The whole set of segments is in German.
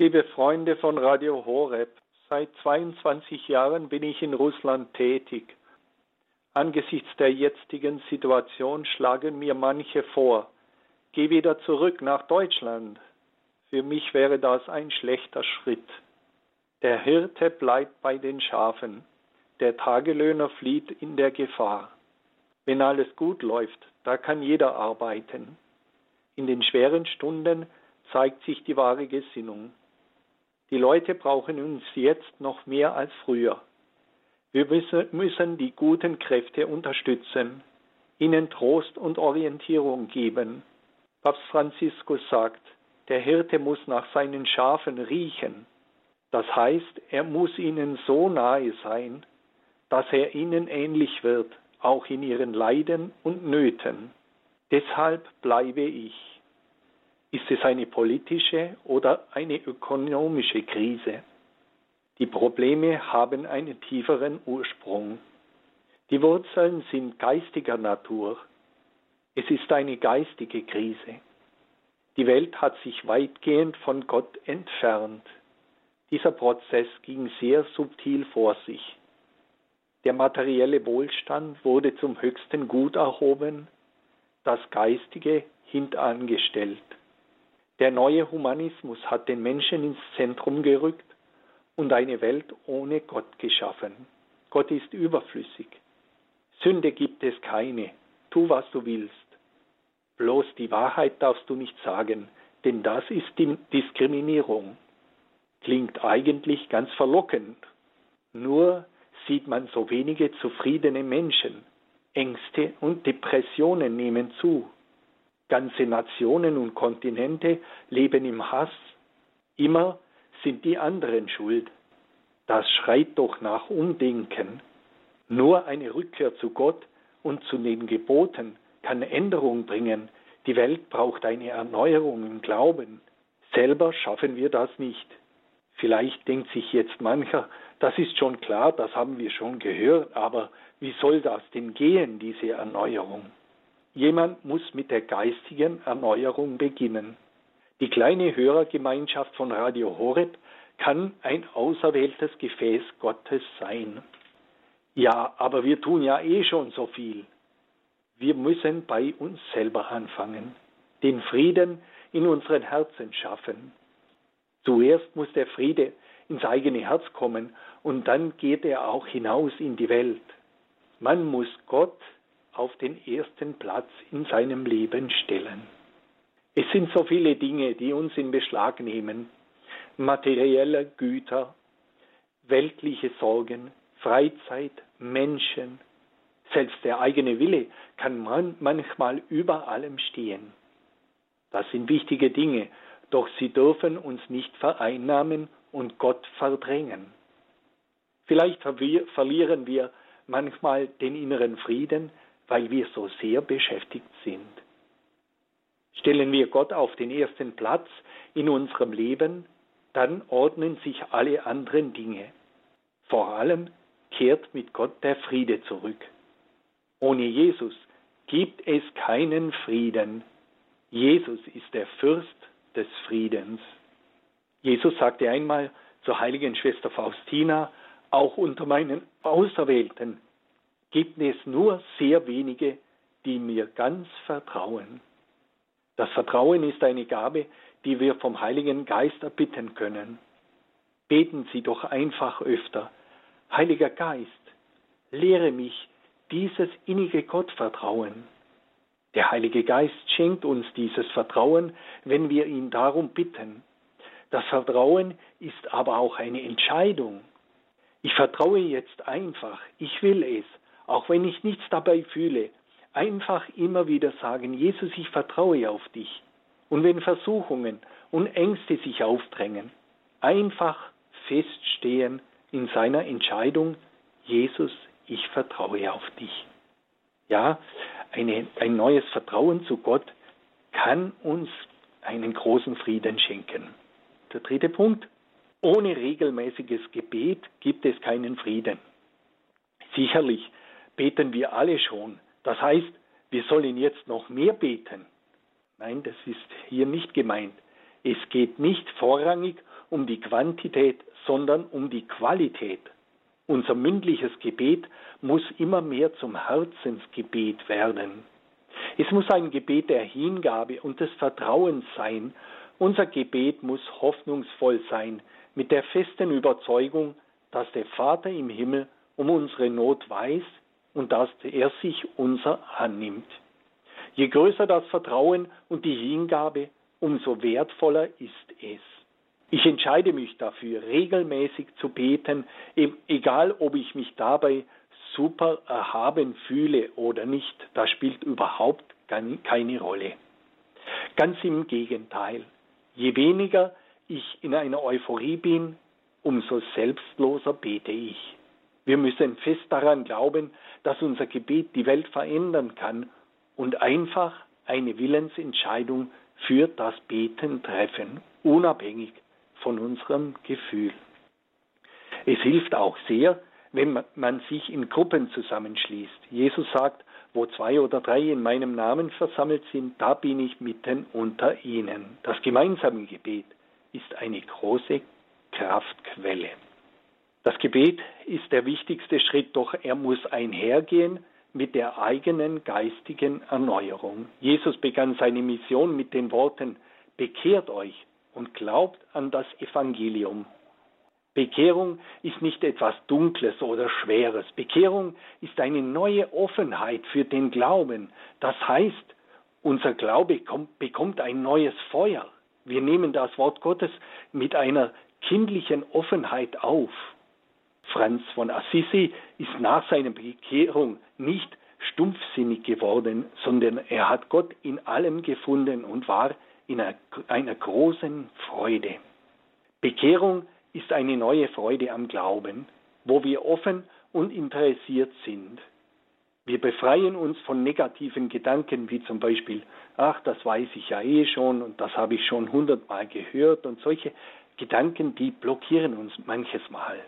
Liebe Freunde von Radio Horeb, seit 22 Jahren bin ich in Russland tätig. Angesichts der jetzigen Situation schlagen mir manche vor, geh wieder zurück nach Deutschland. Für mich wäre das ein schlechter Schritt. Der Hirte bleibt bei den Schafen, der Tagelöhner flieht in der Gefahr. Wenn alles gut läuft, da kann jeder arbeiten. In den schweren Stunden zeigt sich die wahre Gesinnung. Die Leute brauchen uns jetzt noch mehr als früher. Wir müssen die guten Kräfte unterstützen, ihnen Trost und Orientierung geben. Papst Franziskus sagt, der Hirte muss nach seinen Schafen riechen. Das heißt, er muss ihnen so nahe sein, dass er ihnen ähnlich wird, auch in ihren Leiden und Nöten. Deshalb bleibe ich. Ist es eine politische oder eine ökonomische Krise? Die Probleme haben einen tieferen Ursprung. Die Wurzeln sind geistiger Natur. Es ist eine geistige Krise. Die Welt hat sich weitgehend von Gott entfernt. Dieser Prozess ging sehr subtil vor sich. Der materielle Wohlstand wurde zum höchsten Gut erhoben, das Geistige hintangestellt. Der neue Humanismus hat den Menschen ins Zentrum gerückt und eine Welt ohne Gott geschaffen. Gott ist überflüssig. Sünde gibt es keine. Tu, was du willst. Bloß die Wahrheit darfst du nicht sagen, denn das ist die Diskriminierung. Klingt eigentlich ganz verlockend. Nur sieht man so wenige zufriedene Menschen. Ängste und Depressionen nehmen zu. Ganze Nationen und Kontinente leben im Hass. Immer sind die anderen schuld. Das schreit doch nach Umdenken. Nur eine Rückkehr zu Gott und zu den Geboten kann Änderung bringen. Die Welt braucht eine Erneuerung im Glauben. Selber schaffen wir das nicht. Vielleicht denkt sich jetzt mancher, das ist schon klar, das haben wir schon gehört, aber wie soll das denn gehen, diese Erneuerung? Jemand muss mit der geistigen Erneuerung beginnen. Die kleine Hörergemeinschaft von Radio Horeb kann ein auserwähltes Gefäß Gottes sein. Ja, aber wir tun ja eh schon so viel. Wir müssen bei uns selber anfangen, den Frieden in unseren Herzen schaffen. Zuerst muss der Friede ins eigene Herz kommen und dann geht er auch hinaus in die Welt. Man muss Gott auf den ersten Platz in seinem Leben stellen. Es sind so viele Dinge, die uns in Beschlag nehmen. Materielle Güter, weltliche Sorgen, Freizeit, Menschen. Selbst der eigene Wille kann man manchmal über allem stehen. Das sind wichtige Dinge, doch sie dürfen uns nicht vereinnahmen und Gott verdrängen. Vielleicht verlieren wir manchmal den inneren Frieden, weil wir so sehr beschäftigt sind. Stellen wir Gott auf den ersten Platz in unserem Leben, dann ordnen sich alle anderen Dinge. Vor allem kehrt mit Gott der Friede zurück. Ohne Jesus gibt es keinen Frieden. Jesus ist der Fürst des Friedens. Jesus sagte einmal zur heiligen Schwester Faustina, auch unter meinen Auserwählten gibt es nur sehr wenige, die mir ganz vertrauen. Das Vertrauen ist eine Gabe, die wir vom Heiligen Geist erbitten können. Beten Sie doch einfach öfter. Heiliger Geist, lehre mich dieses innige Gottvertrauen. Der Heilige Geist schenkt uns dieses Vertrauen, wenn wir ihn darum bitten. Das Vertrauen ist aber auch eine Entscheidung. Ich vertraue jetzt einfach, ich will es, auch wenn ich nichts dabei fühle, einfach immer wieder sagen, Jesus, ich vertraue auf dich. Und wenn Versuchungen und Ängste sich aufdrängen, einfach feststehen in seiner Entscheidung, Jesus, ich vertraue auf dich. Ja, eine, ein neues Vertrauen zu Gott kann uns einen großen Frieden schenken. Der dritte Punkt. Ohne regelmäßiges Gebet gibt es keinen Frieden. Sicherlich beten wir alle schon. Das heißt, wir sollen jetzt noch mehr beten. Nein, das ist hier nicht gemeint. Es geht nicht vorrangig um die Quantität, sondern um die Qualität. Unser mündliches Gebet muss immer mehr zum Herzensgebet werden. Es muss ein Gebet der Hingabe und des Vertrauens sein. Unser Gebet muss hoffnungsvoll sein, mit der festen Überzeugung, dass der Vater im Himmel um unsere Not weiß und dass er sich unser annimmt. Je größer das Vertrauen und die Hingabe, umso wertvoller ist es. Ich entscheide mich dafür, regelmäßig zu beten, egal ob ich mich dabei super erhaben fühle oder nicht. Das spielt überhaupt keine Rolle. Ganz im Gegenteil. Je weniger ich in einer Euphorie bin, umso selbstloser bete ich. Wir müssen fest daran glauben, dass unser Gebet die Welt verändern kann und einfach eine Willensentscheidung für das Beten treffen, unabhängig von unserem Gefühl. Es hilft auch sehr, wenn man sich in Gruppen zusammenschließt. Jesus sagt, wo zwei oder drei in meinem Namen versammelt sind, da bin ich mitten unter ihnen. Das gemeinsame Gebet ist eine große Kraftquelle. Das Gebet ist der wichtigste Schritt, doch er muss einhergehen mit der eigenen geistigen Erneuerung. Jesus begann seine Mission mit den Worten, bekehrt euch und glaubt an das Evangelium. Bekehrung ist nicht etwas Dunkles oder Schweres. Bekehrung ist eine neue Offenheit für den Glauben. Das heißt, unser Glaube kommt, bekommt ein neues Feuer. Wir nehmen das Wort Gottes mit einer kindlichen Offenheit auf. Franz von Assisi ist nach seiner Bekehrung nicht stumpfsinnig geworden, sondern er hat Gott in allem gefunden und war in einer, einer großen Freude. Bekehrung ist eine neue Freude am Glauben, wo wir offen und interessiert sind. Wir befreien uns von negativen Gedanken, wie zum Beispiel, ach, das weiß ich ja eh schon und das habe ich schon hundertmal gehört und solche Gedanken, die blockieren uns manches Mal.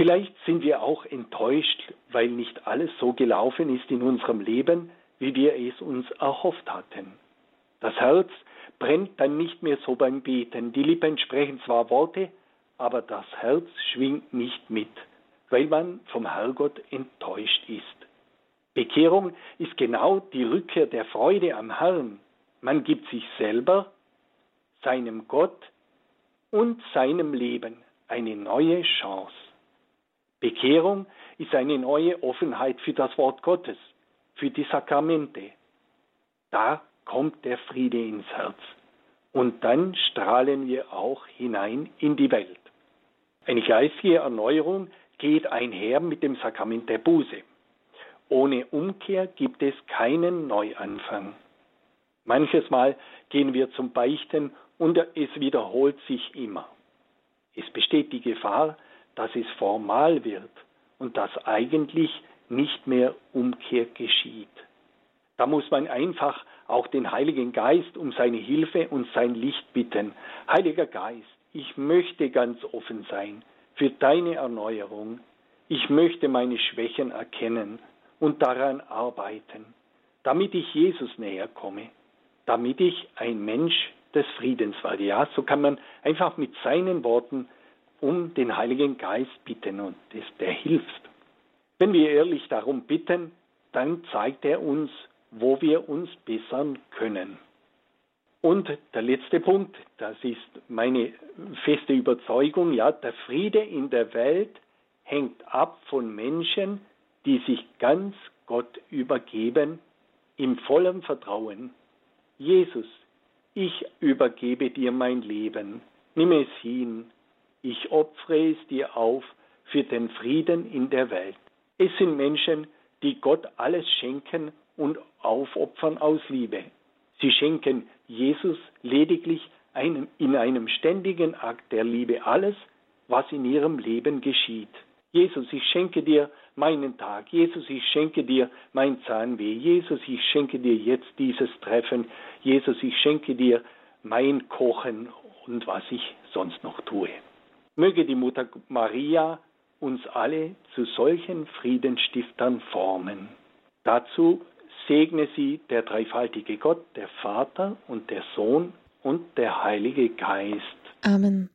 Vielleicht sind wir auch enttäuscht, weil nicht alles so gelaufen ist in unserem Leben, wie wir es uns erhofft hatten. Das Herz brennt dann nicht mehr so beim Beten. Die Lippen sprechen zwar Worte, aber das Herz schwingt nicht mit, weil man vom Herrgott enttäuscht ist. Bekehrung ist genau die Rückkehr der Freude am Herrn. Man gibt sich selber, seinem Gott und seinem Leben eine neue Chance. Bekehrung ist eine neue Offenheit für das Wort Gottes, für die Sakramente. Da kommt der Friede ins Herz. Und dann strahlen wir auch hinein in die Welt. Eine geistige Erneuerung geht einher mit dem Sakrament der Buße. Ohne Umkehr gibt es keinen Neuanfang. Manches Mal gehen wir zum Beichten und es wiederholt sich immer. Es besteht die Gefahr, dass es formal wird und dass eigentlich nicht mehr Umkehr geschieht. Da muss man einfach auch den Heiligen Geist um seine Hilfe und sein Licht bitten. Heiliger Geist, ich möchte ganz offen sein für deine Erneuerung. Ich möchte meine Schwächen erkennen und daran arbeiten, damit ich Jesus näher komme, damit ich ein Mensch des Friedens werde. Ja, so kann man einfach mit seinen Worten um den Heiligen Geist bitten und der hilft. Wenn wir ehrlich darum bitten, dann zeigt er uns, wo wir uns bessern können. Und der letzte Punkt, das ist meine feste Überzeugung, ja, der Friede in der Welt hängt ab von Menschen, die sich ganz Gott übergeben, im vollen Vertrauen. Jesus, ich übergebe dir mein Leben, nimm es hin, ich opfere es dir auf für den Frieden in der Welt. Es sind Menschen, die Gott alles schenken und aufopfern aus Liebe. Sie schenken Jesus lediglich einem, in einem ständigen Akt der Liebe alles, was in ihrem Leben geschieht. Jesus, ich schenke dir meinen Tag. Jesus, ich schenke dir mein Zahnweh. Jesus, ich schenke dir jetzt dieses Treffen. Jesus, ich schenke dir mein Kochen und was ich sonst noch tue. Möge die Mutter Maria uns alle zu solchen Friedenstiftern formen. Dazu segne sie der dreifaltige Gott, der Vater und der Sohn und der Heilige Geist. Amen.